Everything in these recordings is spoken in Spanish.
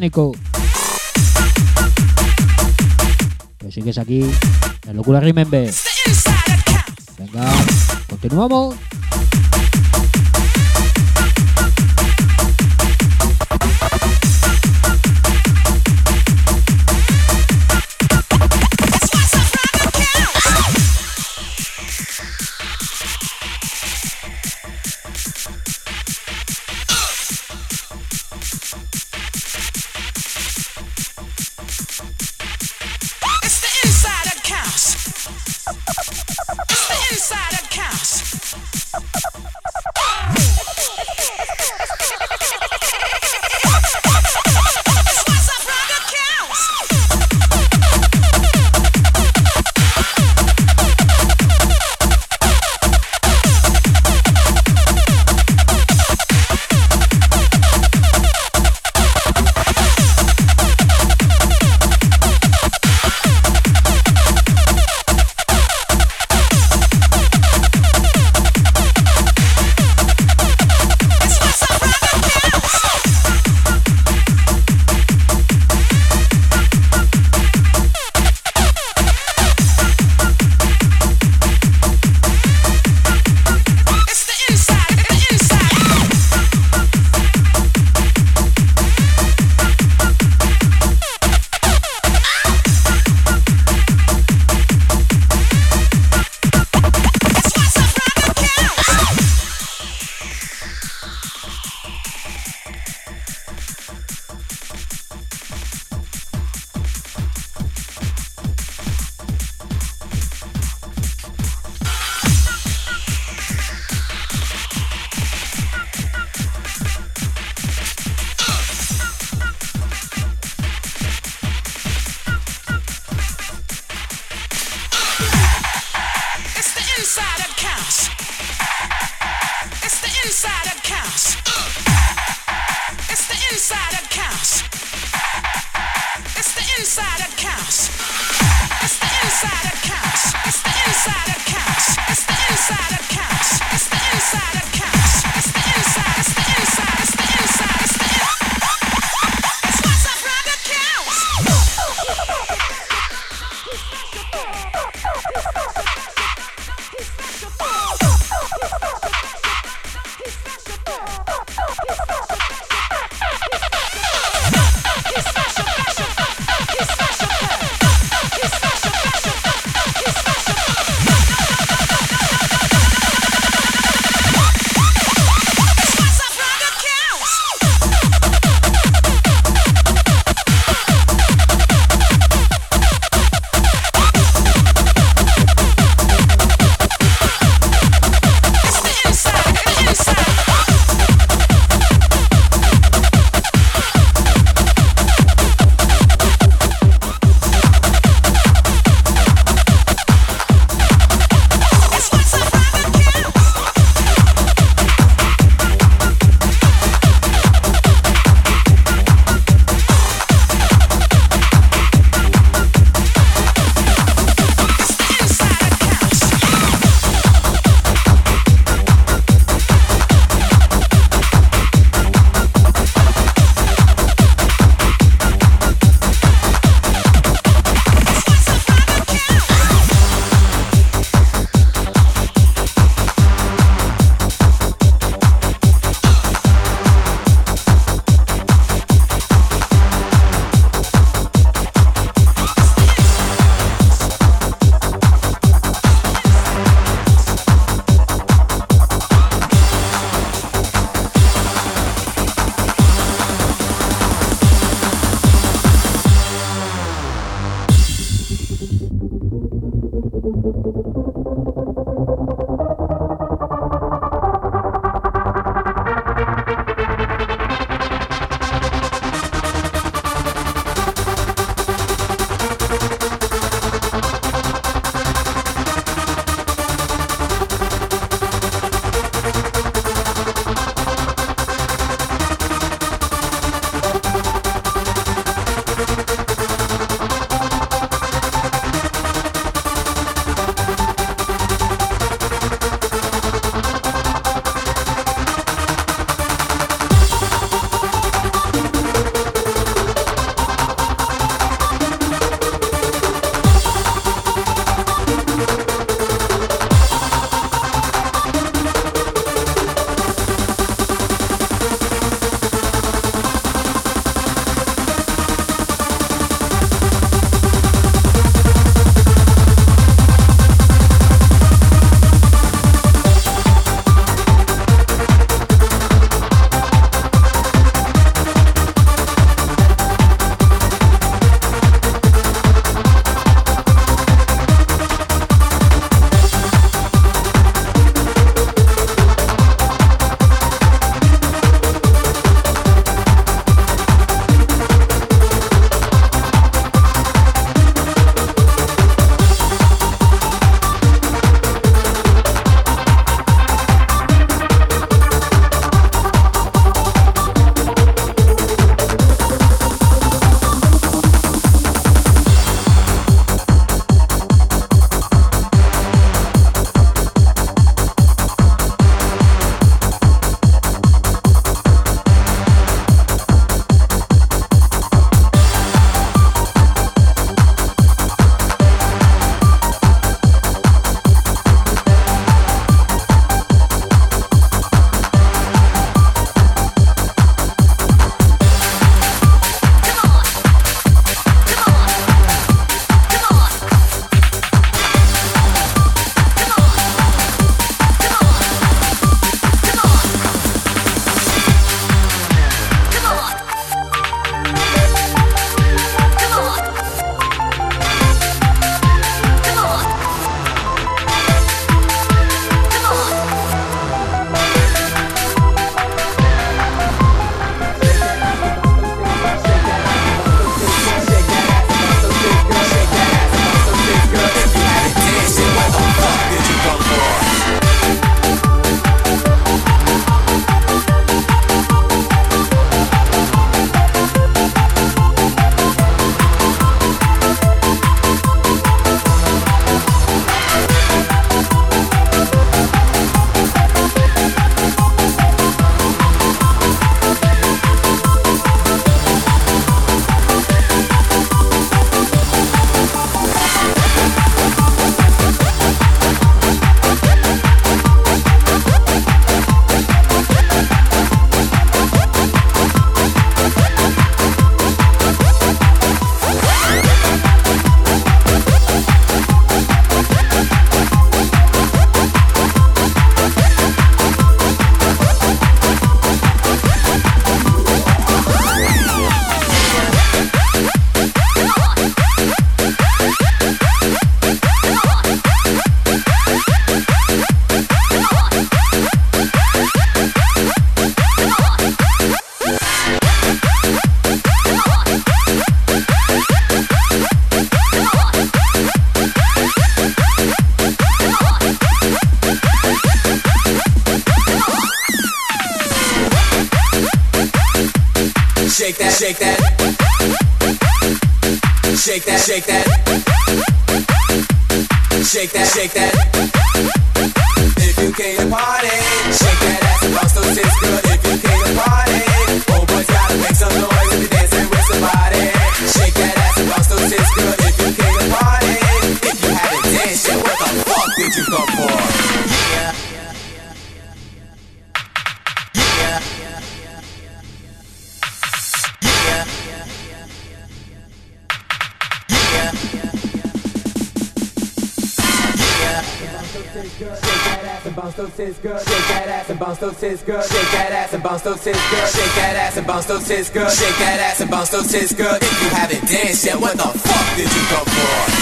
problemas técnicos. Que sigues aquí en Locura Remember. Venga, continuamos. shake that ass and bounce those tits, girl, shake that ass and bounce those tits, girl, shake that ass and bounce those tits, girl, shake that ass and bounce those sis girl. If you haven't danced yet, what the fuck did you come for?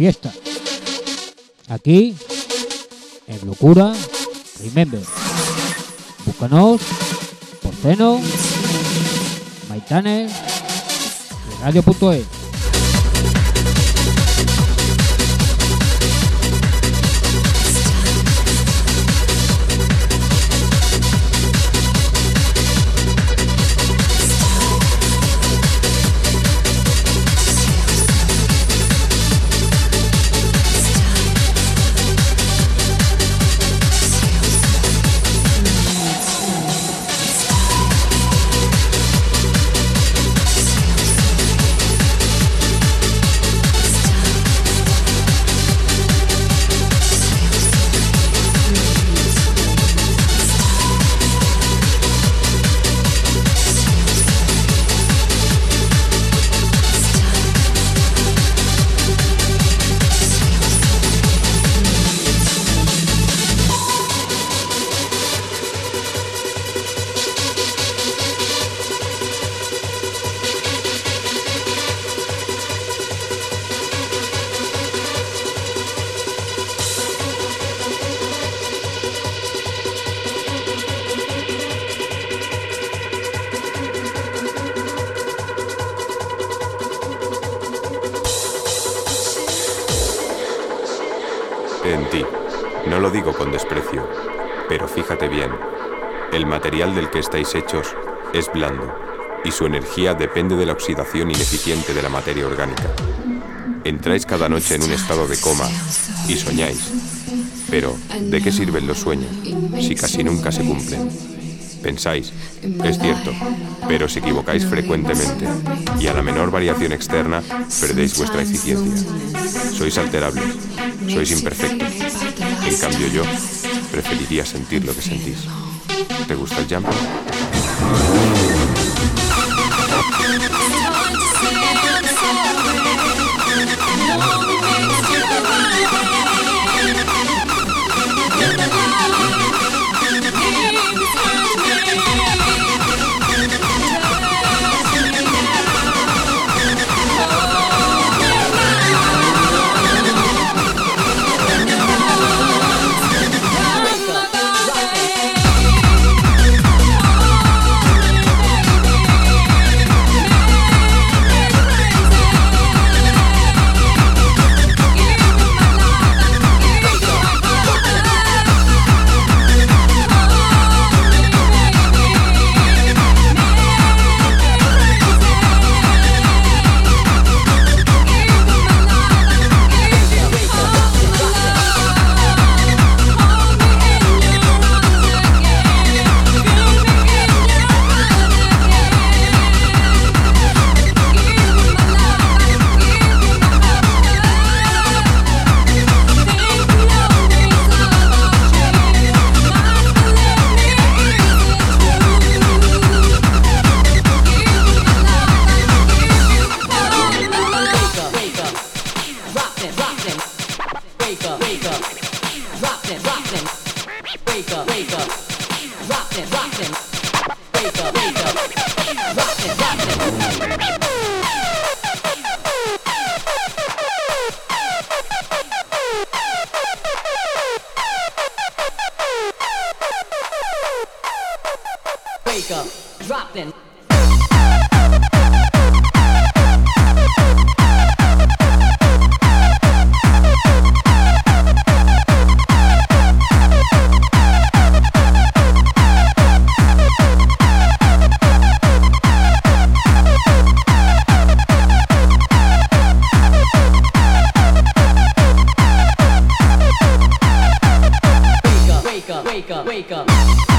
fiesta. Aquí, en Locura, remember. Búscanos, Porceno, Maitanes, Radio.es. estáis hechos es blando y su energía depende de la oxidación ineficiente de la materia orgánica. Entráis cada noche en un estado de coma y soñáis. Pero, ¿de qué sirven los sueños si casi nunca se cumplen? Pensáis, es cierto, pero os equivocáis frecuentemente y a la menor variación externa perdéis vuestra eficiencia. Sois alterables, sois imperfectos. En cambio yo preferiría sentir lo que sentís. ¿Te gusta el jump? Wake up, wake up, wake up.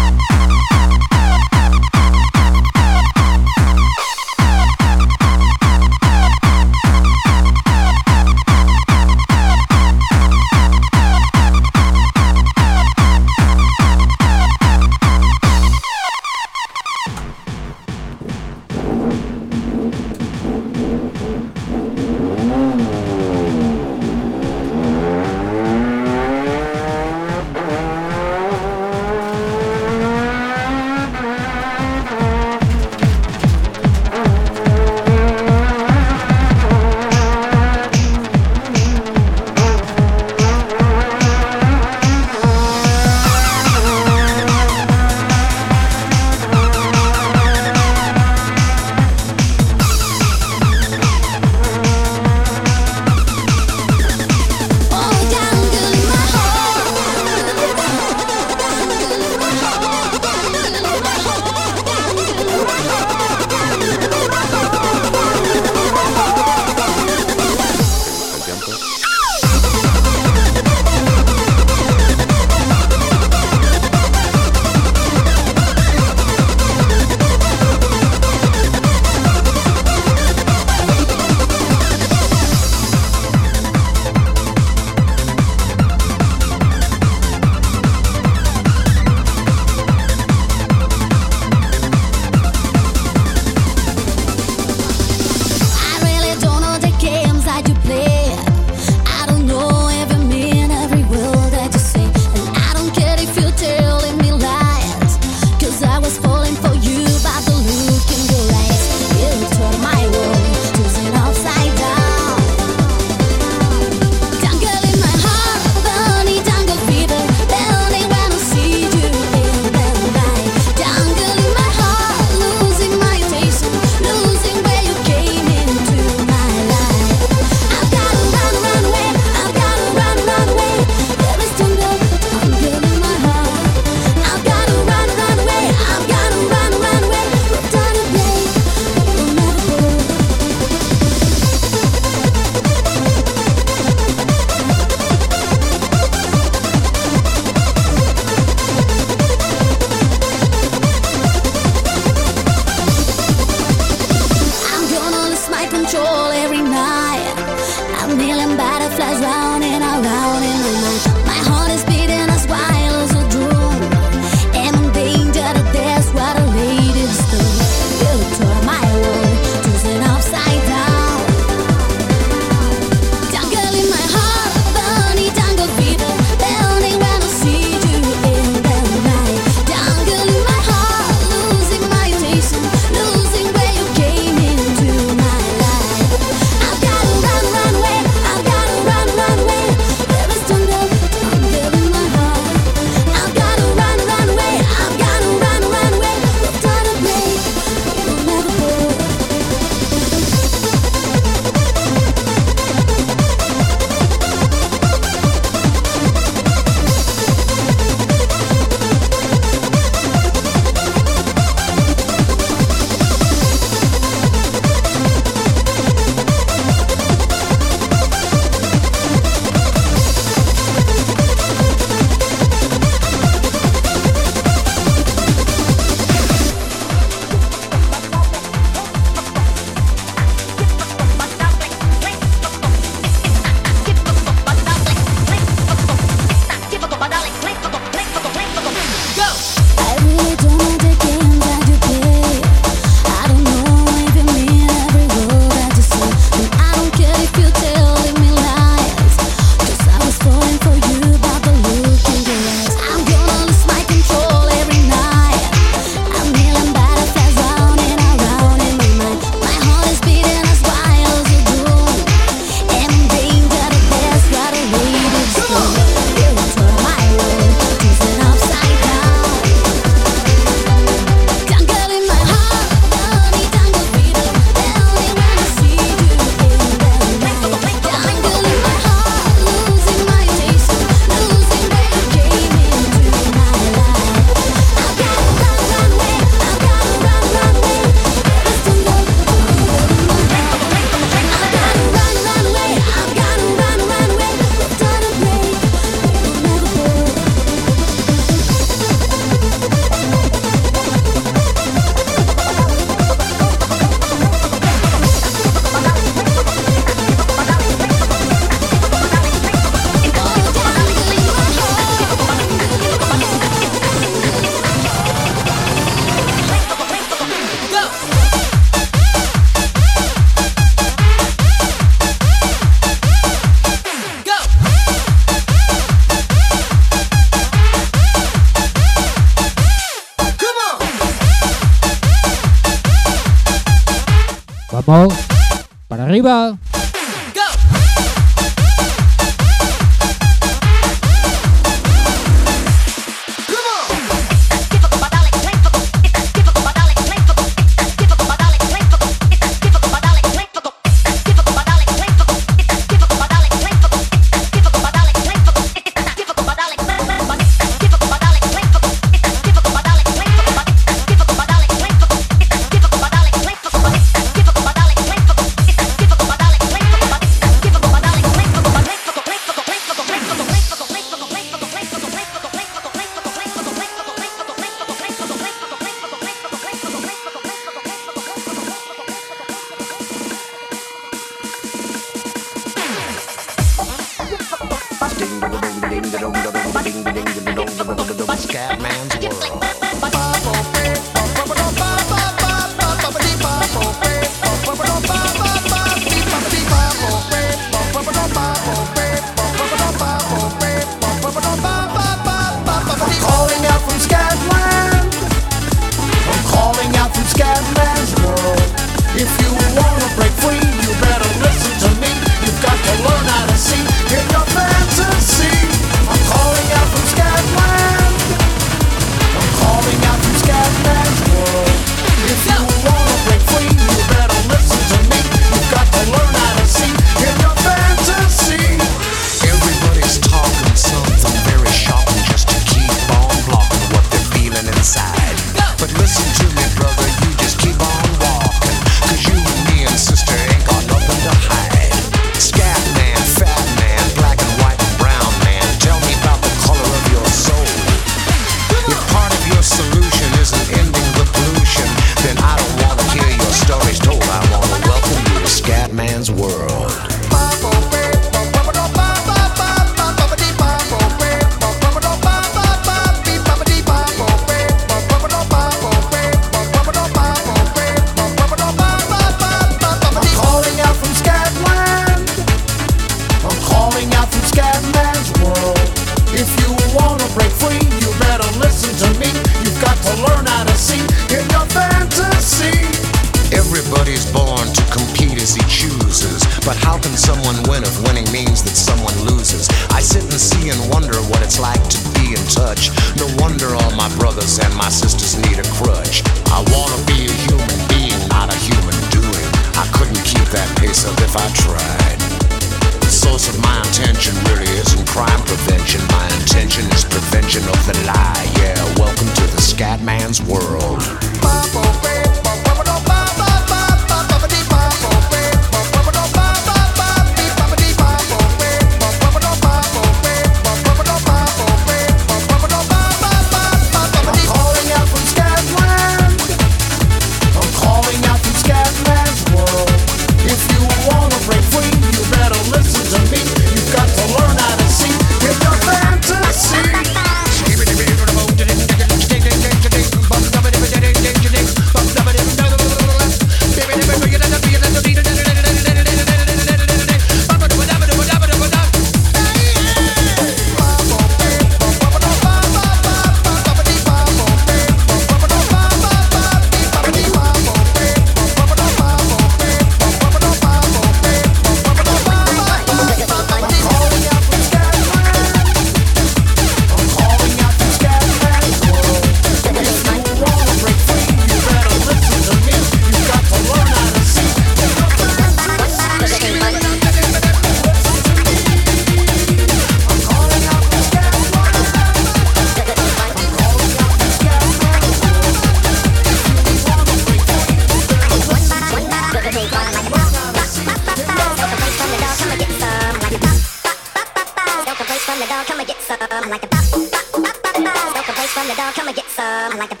dog, come and get some. I like the pop, pop, pop, pop, pop. Don't away from the dog, come and get some. I like the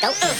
cấu ừ.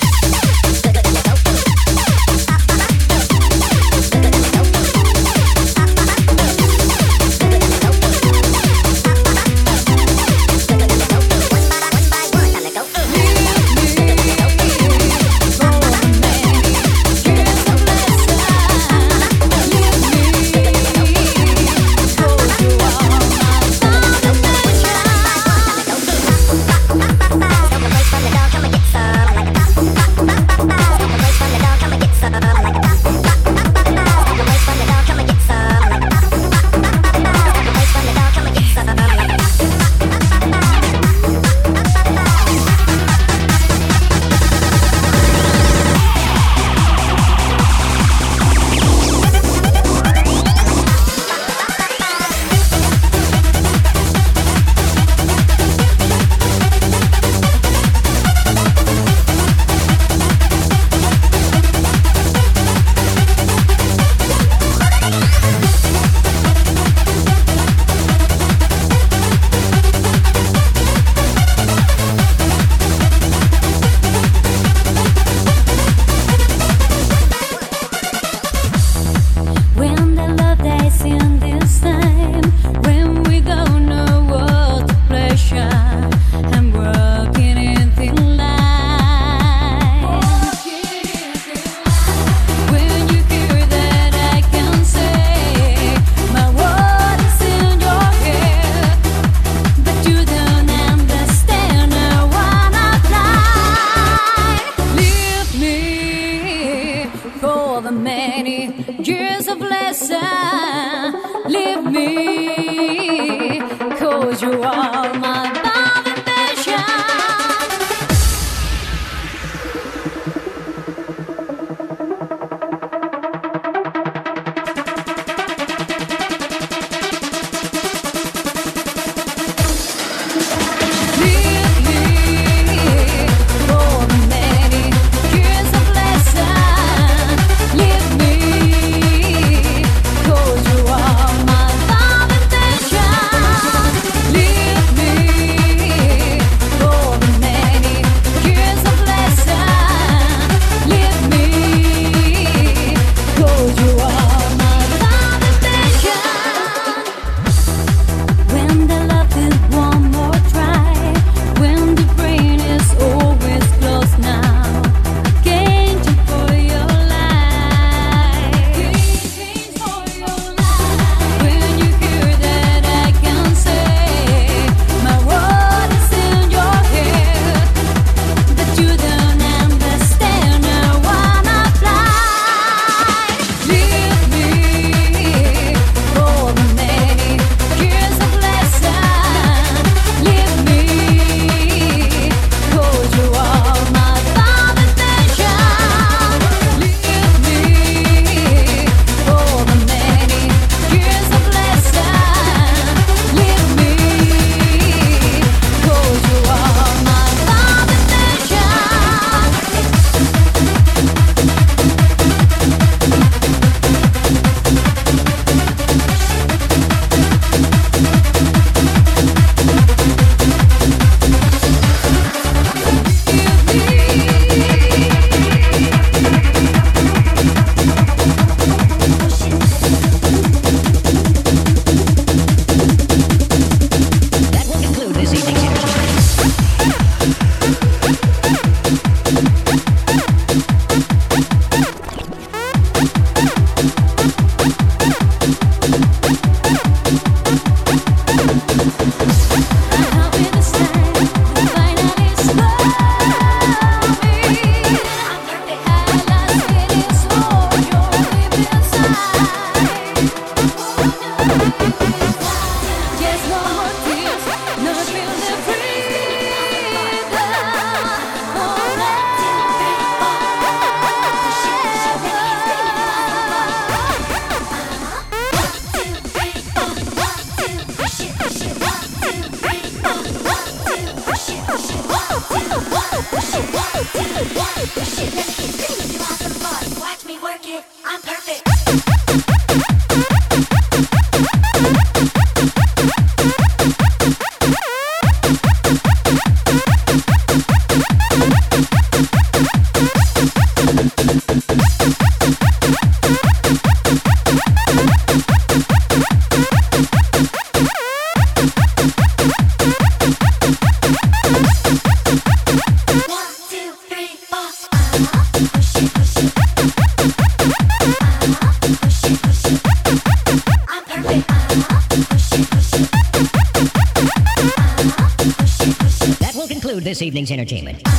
entertainment.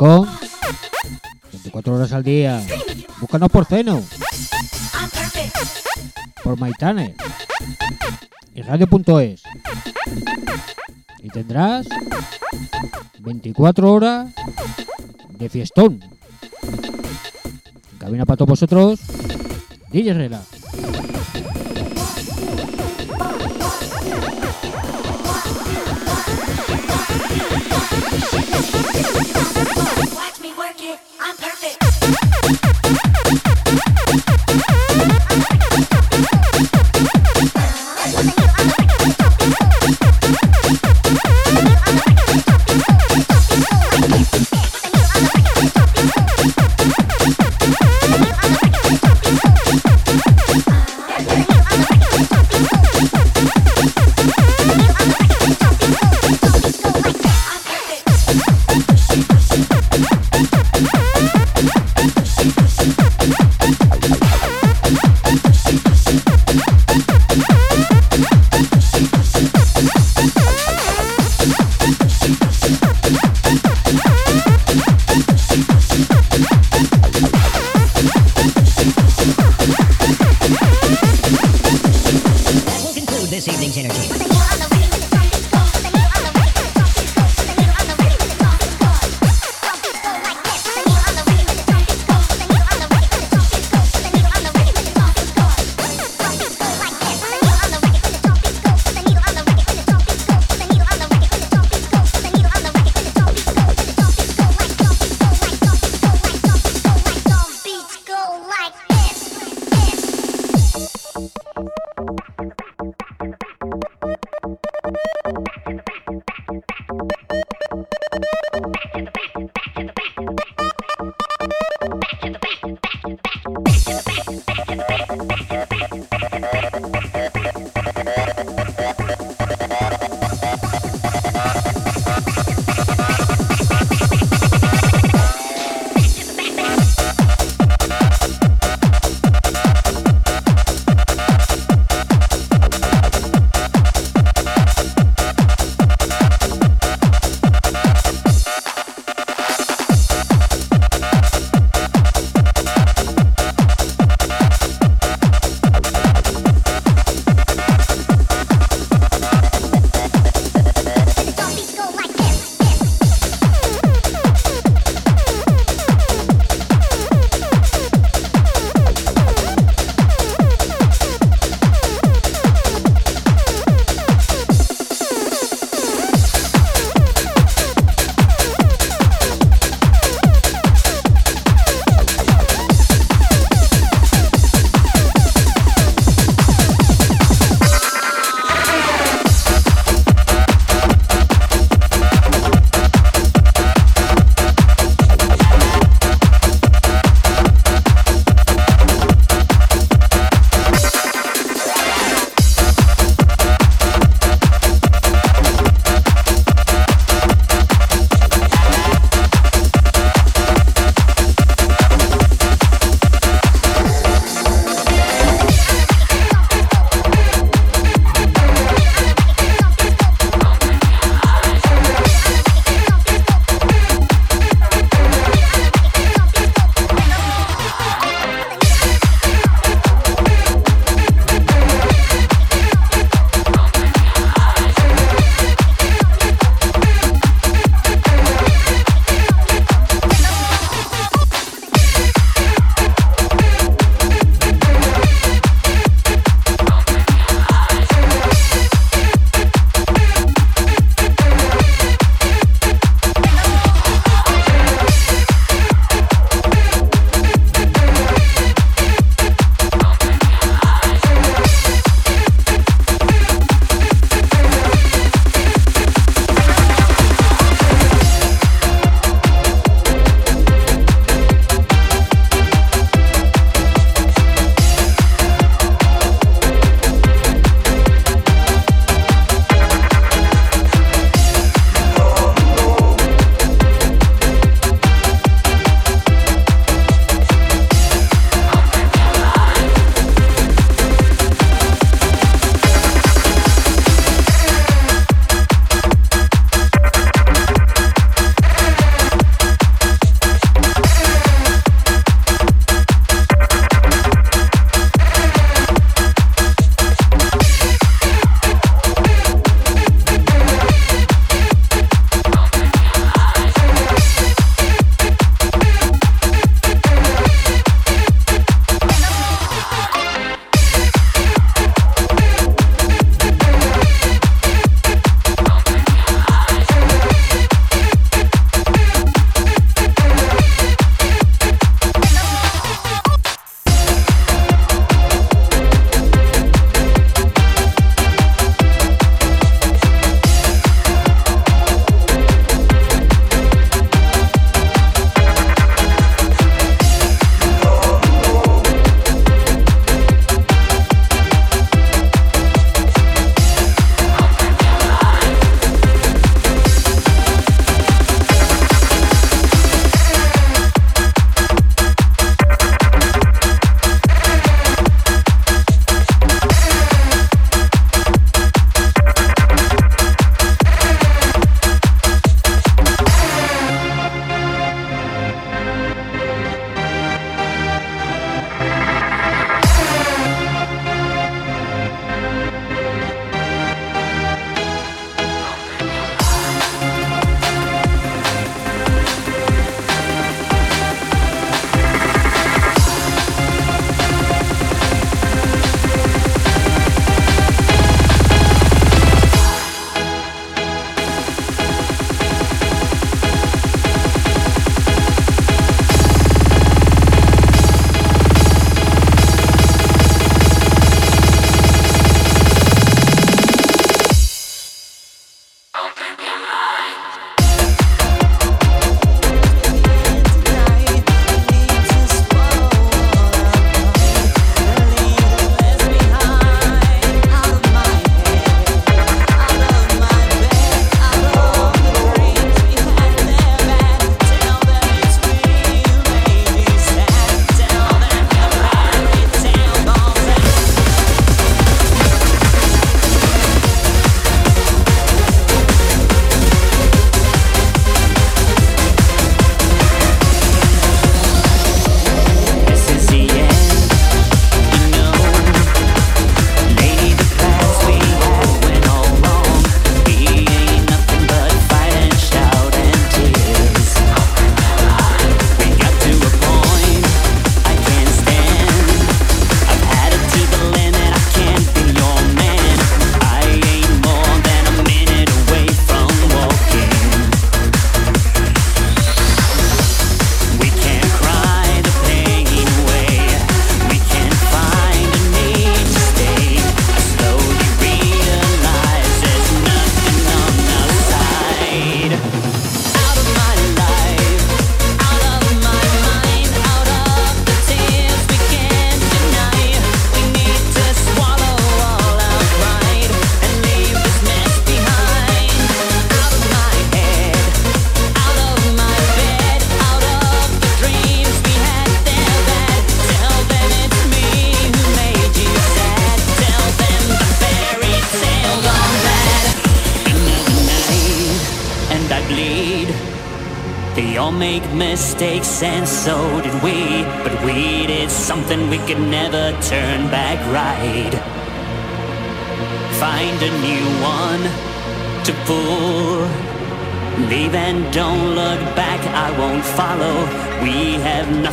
24 horas al día. Búscanos por Zeno. Por Maitane. Y radio.es. Y tendrás 24 horas de fiestón. En cabina para todos vosotros. DJ Rela.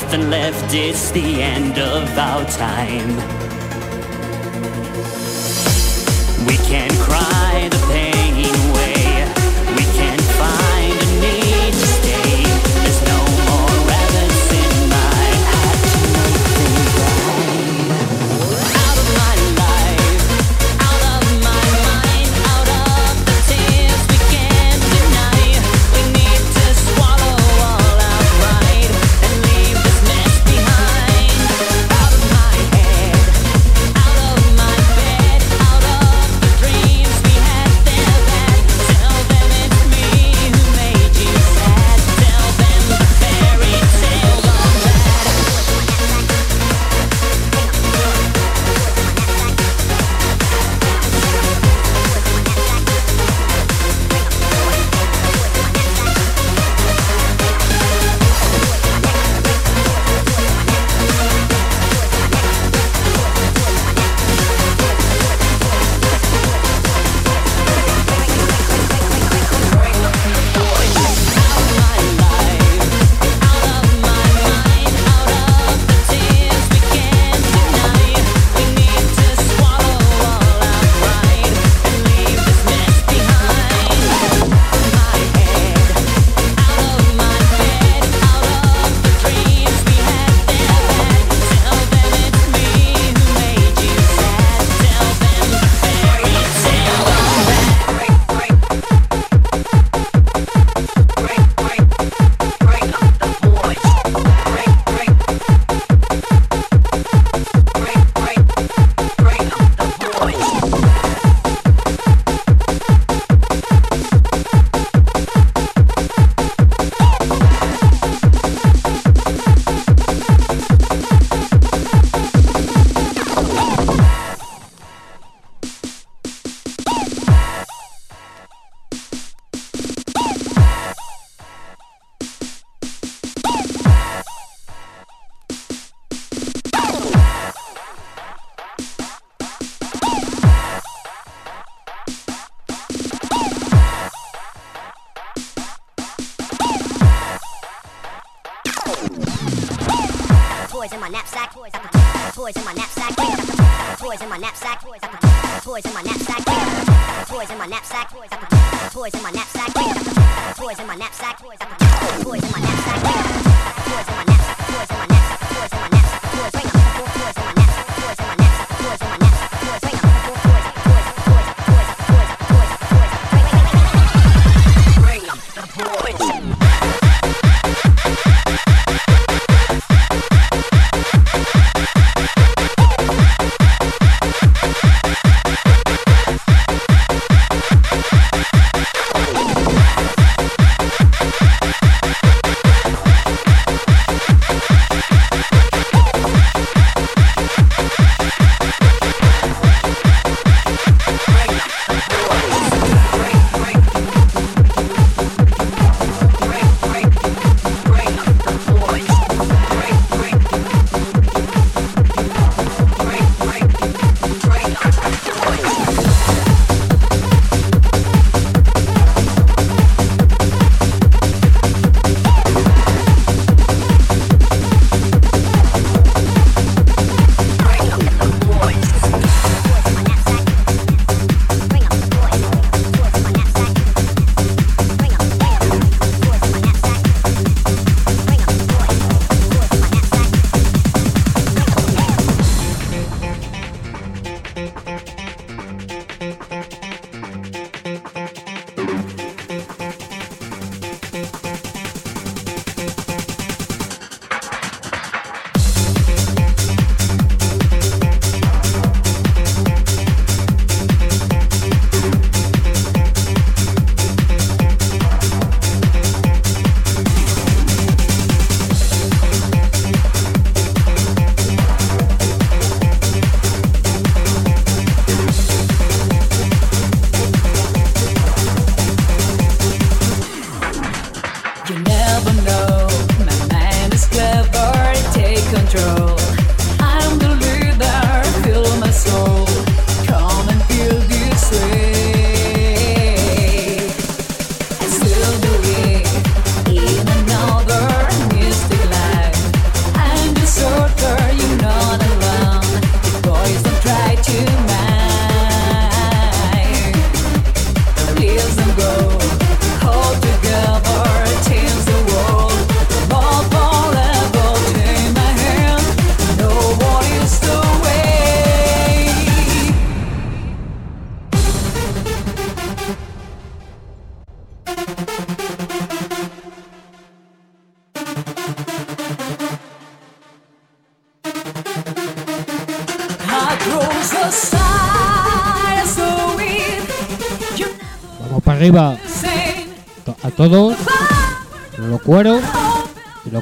Have nothing left, it's the end of our time. We can cry my knapsack. Got the toys in my knapsack. Got the toys in my knapsack. Got the toys in my knapsack. Toys in my knapsack. Toys in my knapsack. Toys in my knapsack. Toys in my knapsack. Toys in my knapsack. Toys in my knapsack. Toys in my knapsack. Toys in my knapsack. Toys in my knapsack. Toys in my knapsack.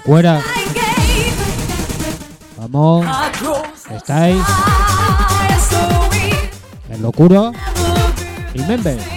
Cuera. Vamos. Estáis en locura. Remember.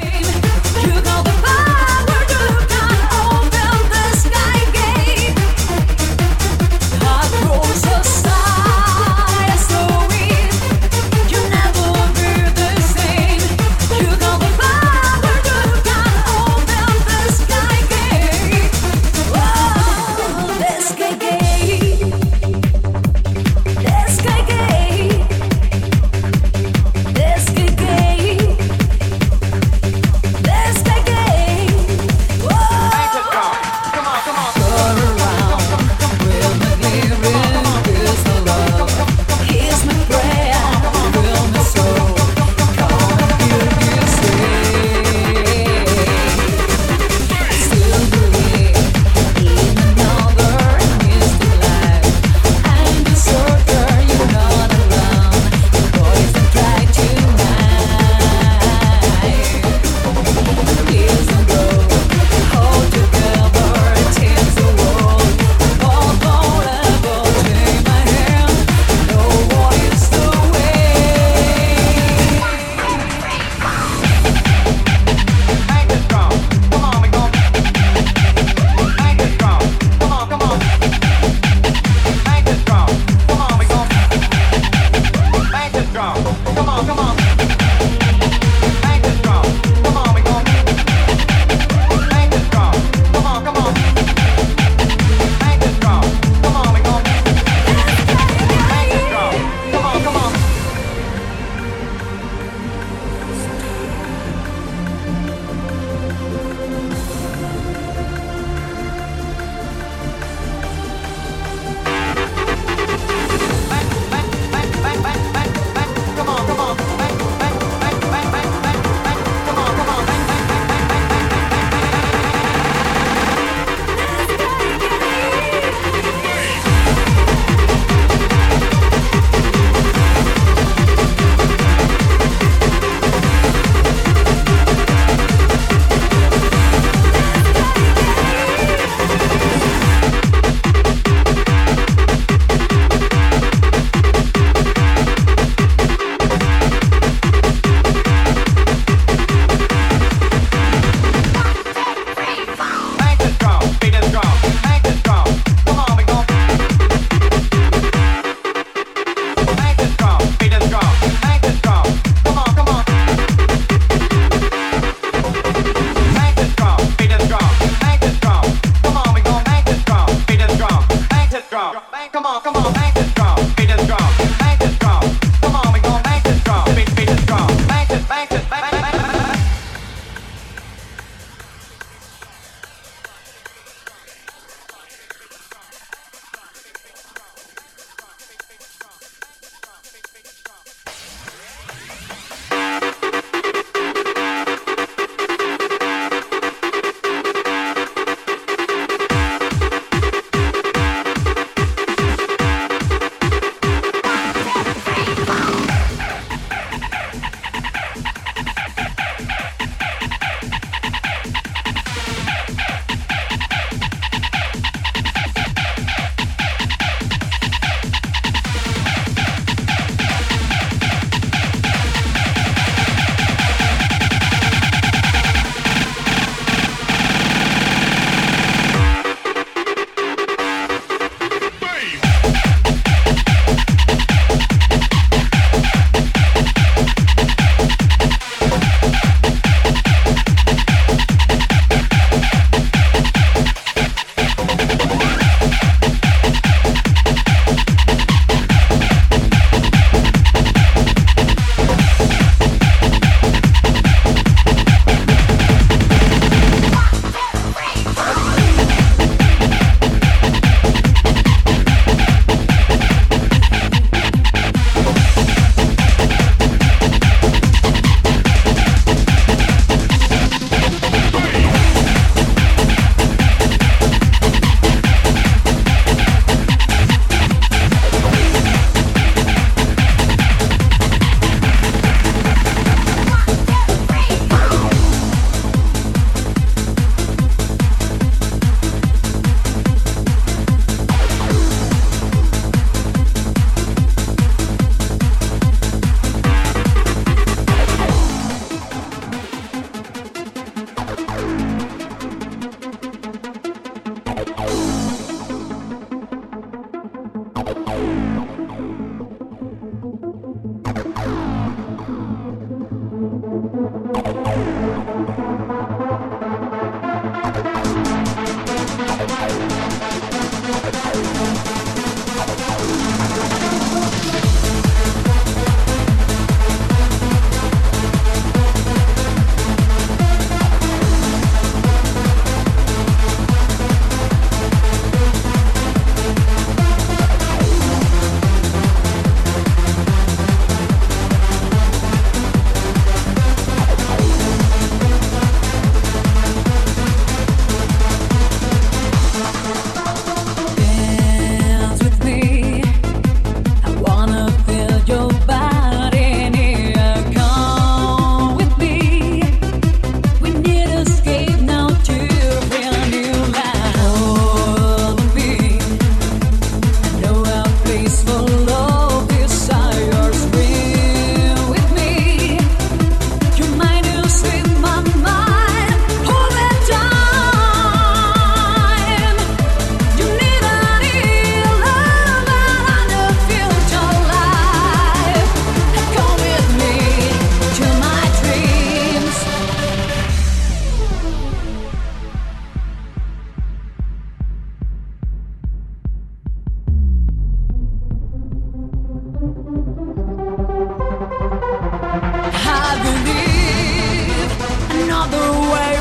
way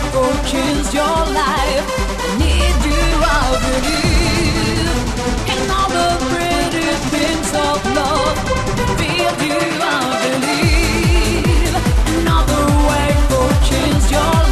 your life. I need you, I believe. In all the things of love, feel you, I believe. Another way for change your life.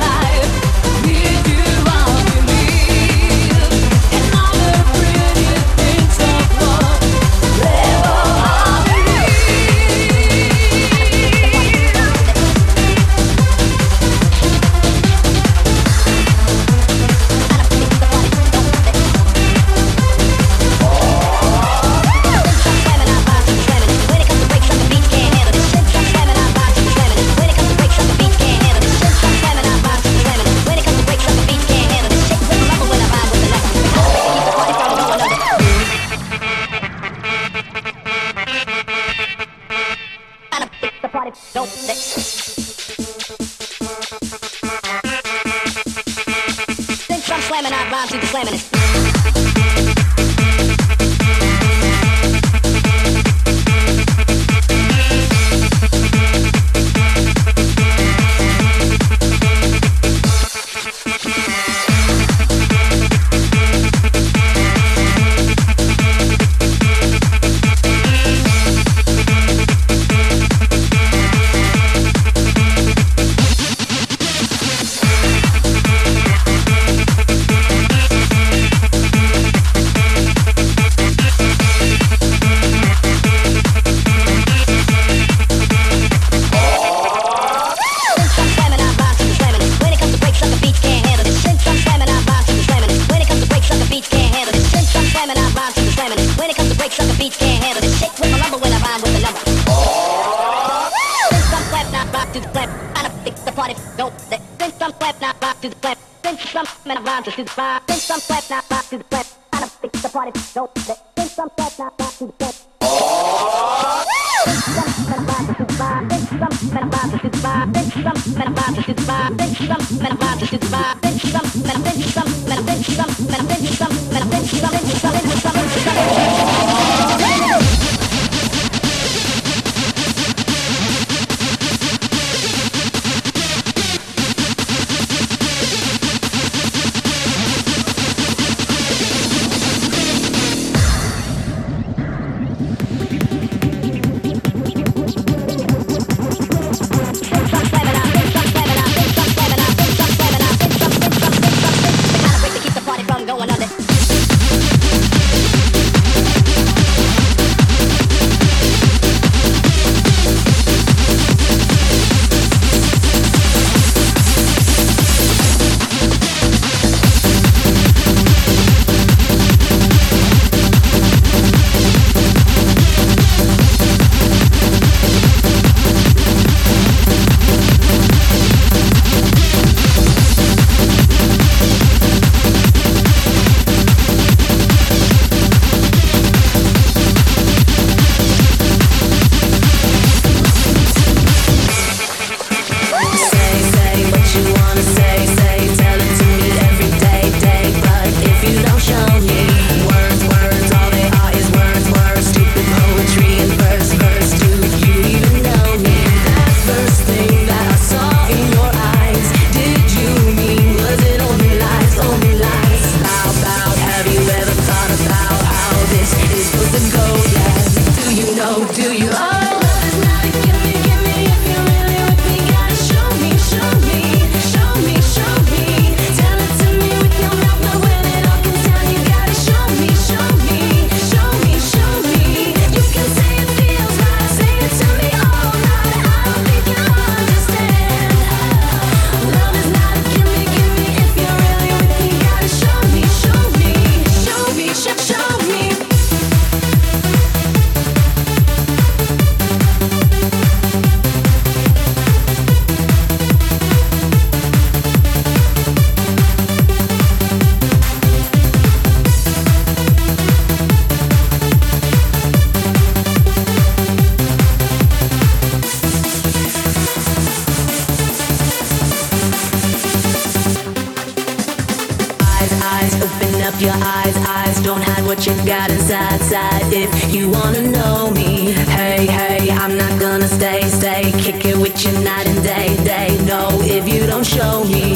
me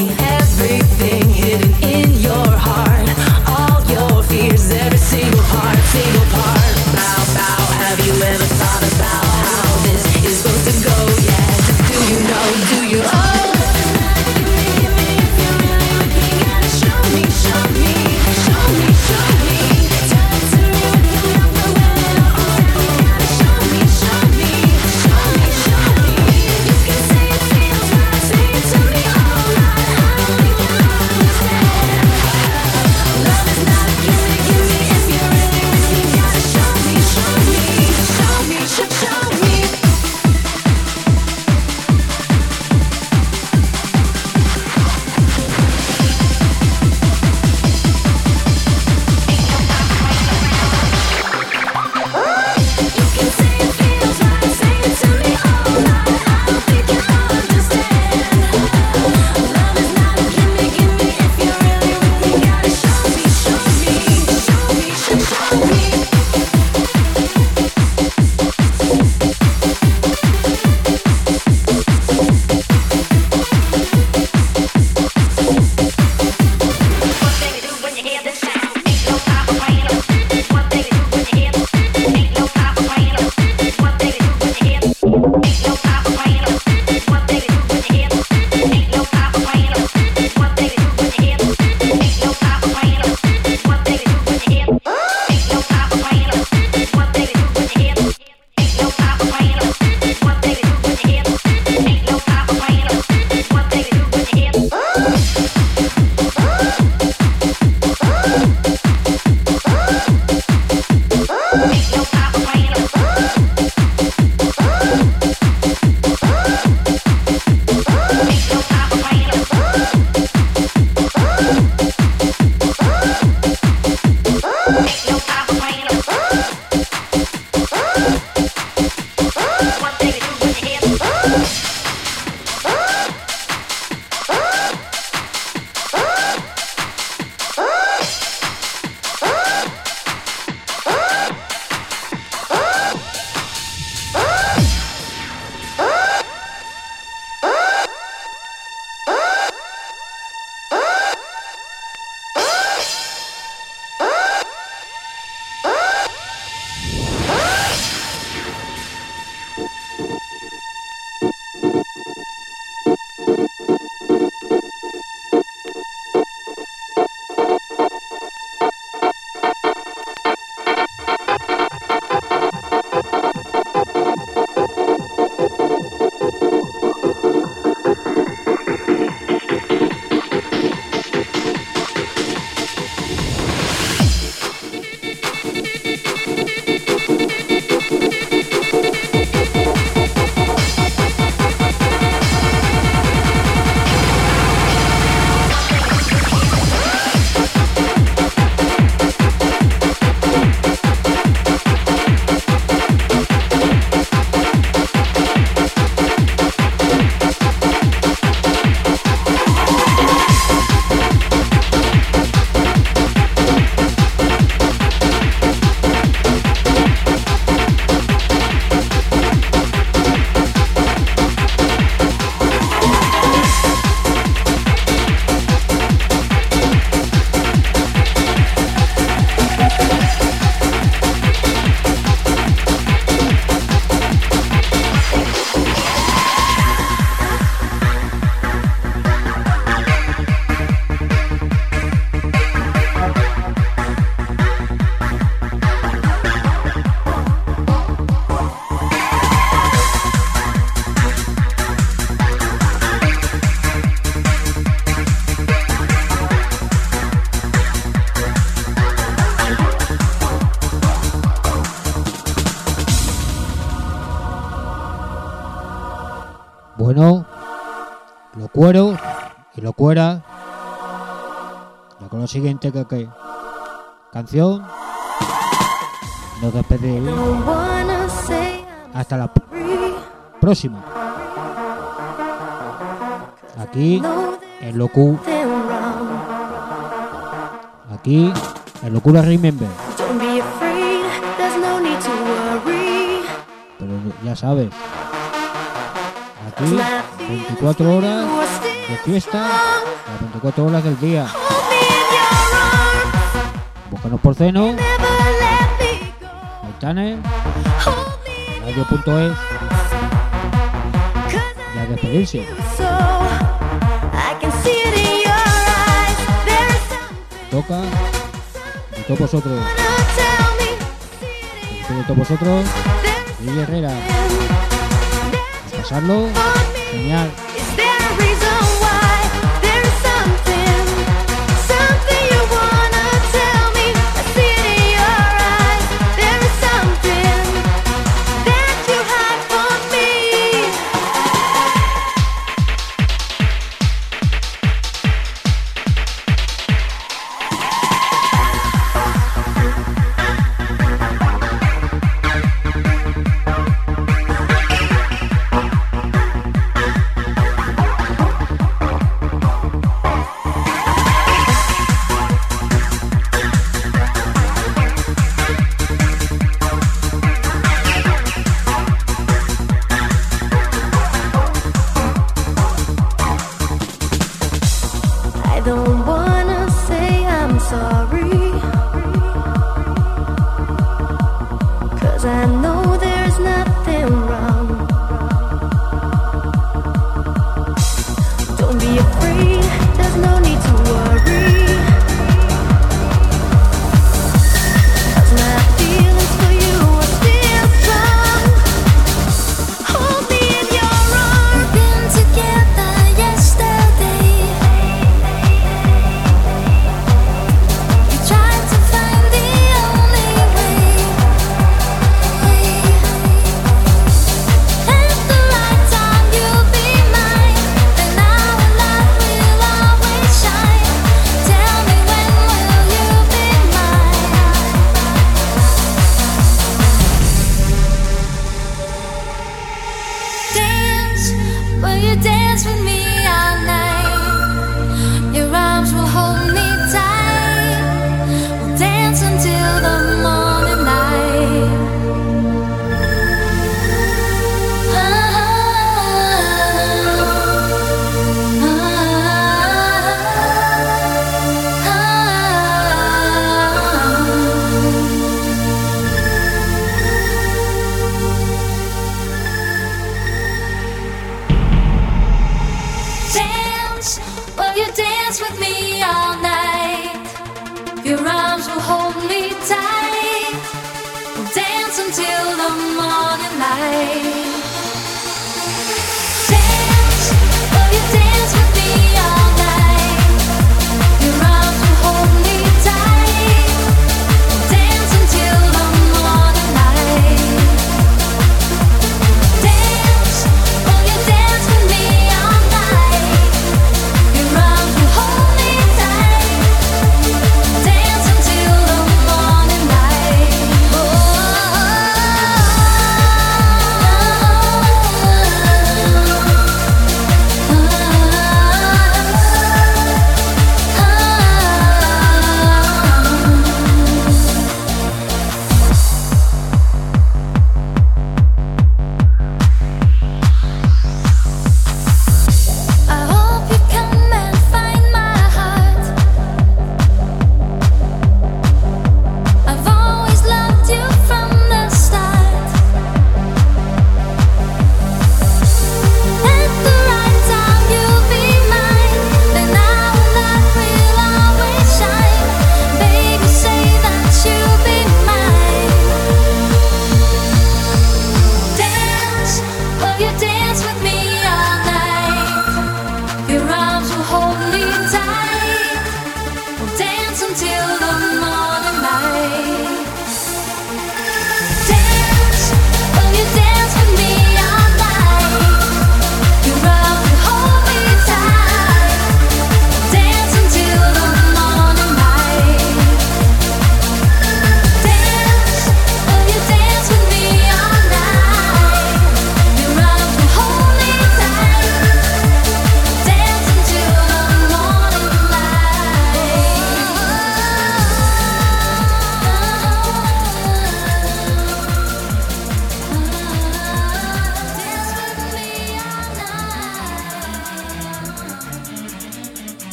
y lo cuera. Y con lo siguiente que, que canción nos despedimos. Hasta la próxima. Aquí en Locu. Aquí en Locura Remember. Pero ya sabes. Aquí 24 horas de fiesta las 24 horas del día. Búscanos por Ceno, Aitane, radio.es y a despedirse. Toca de todos vosotros. De todos vosotros, Lili Herrera. A pasarlo, genial.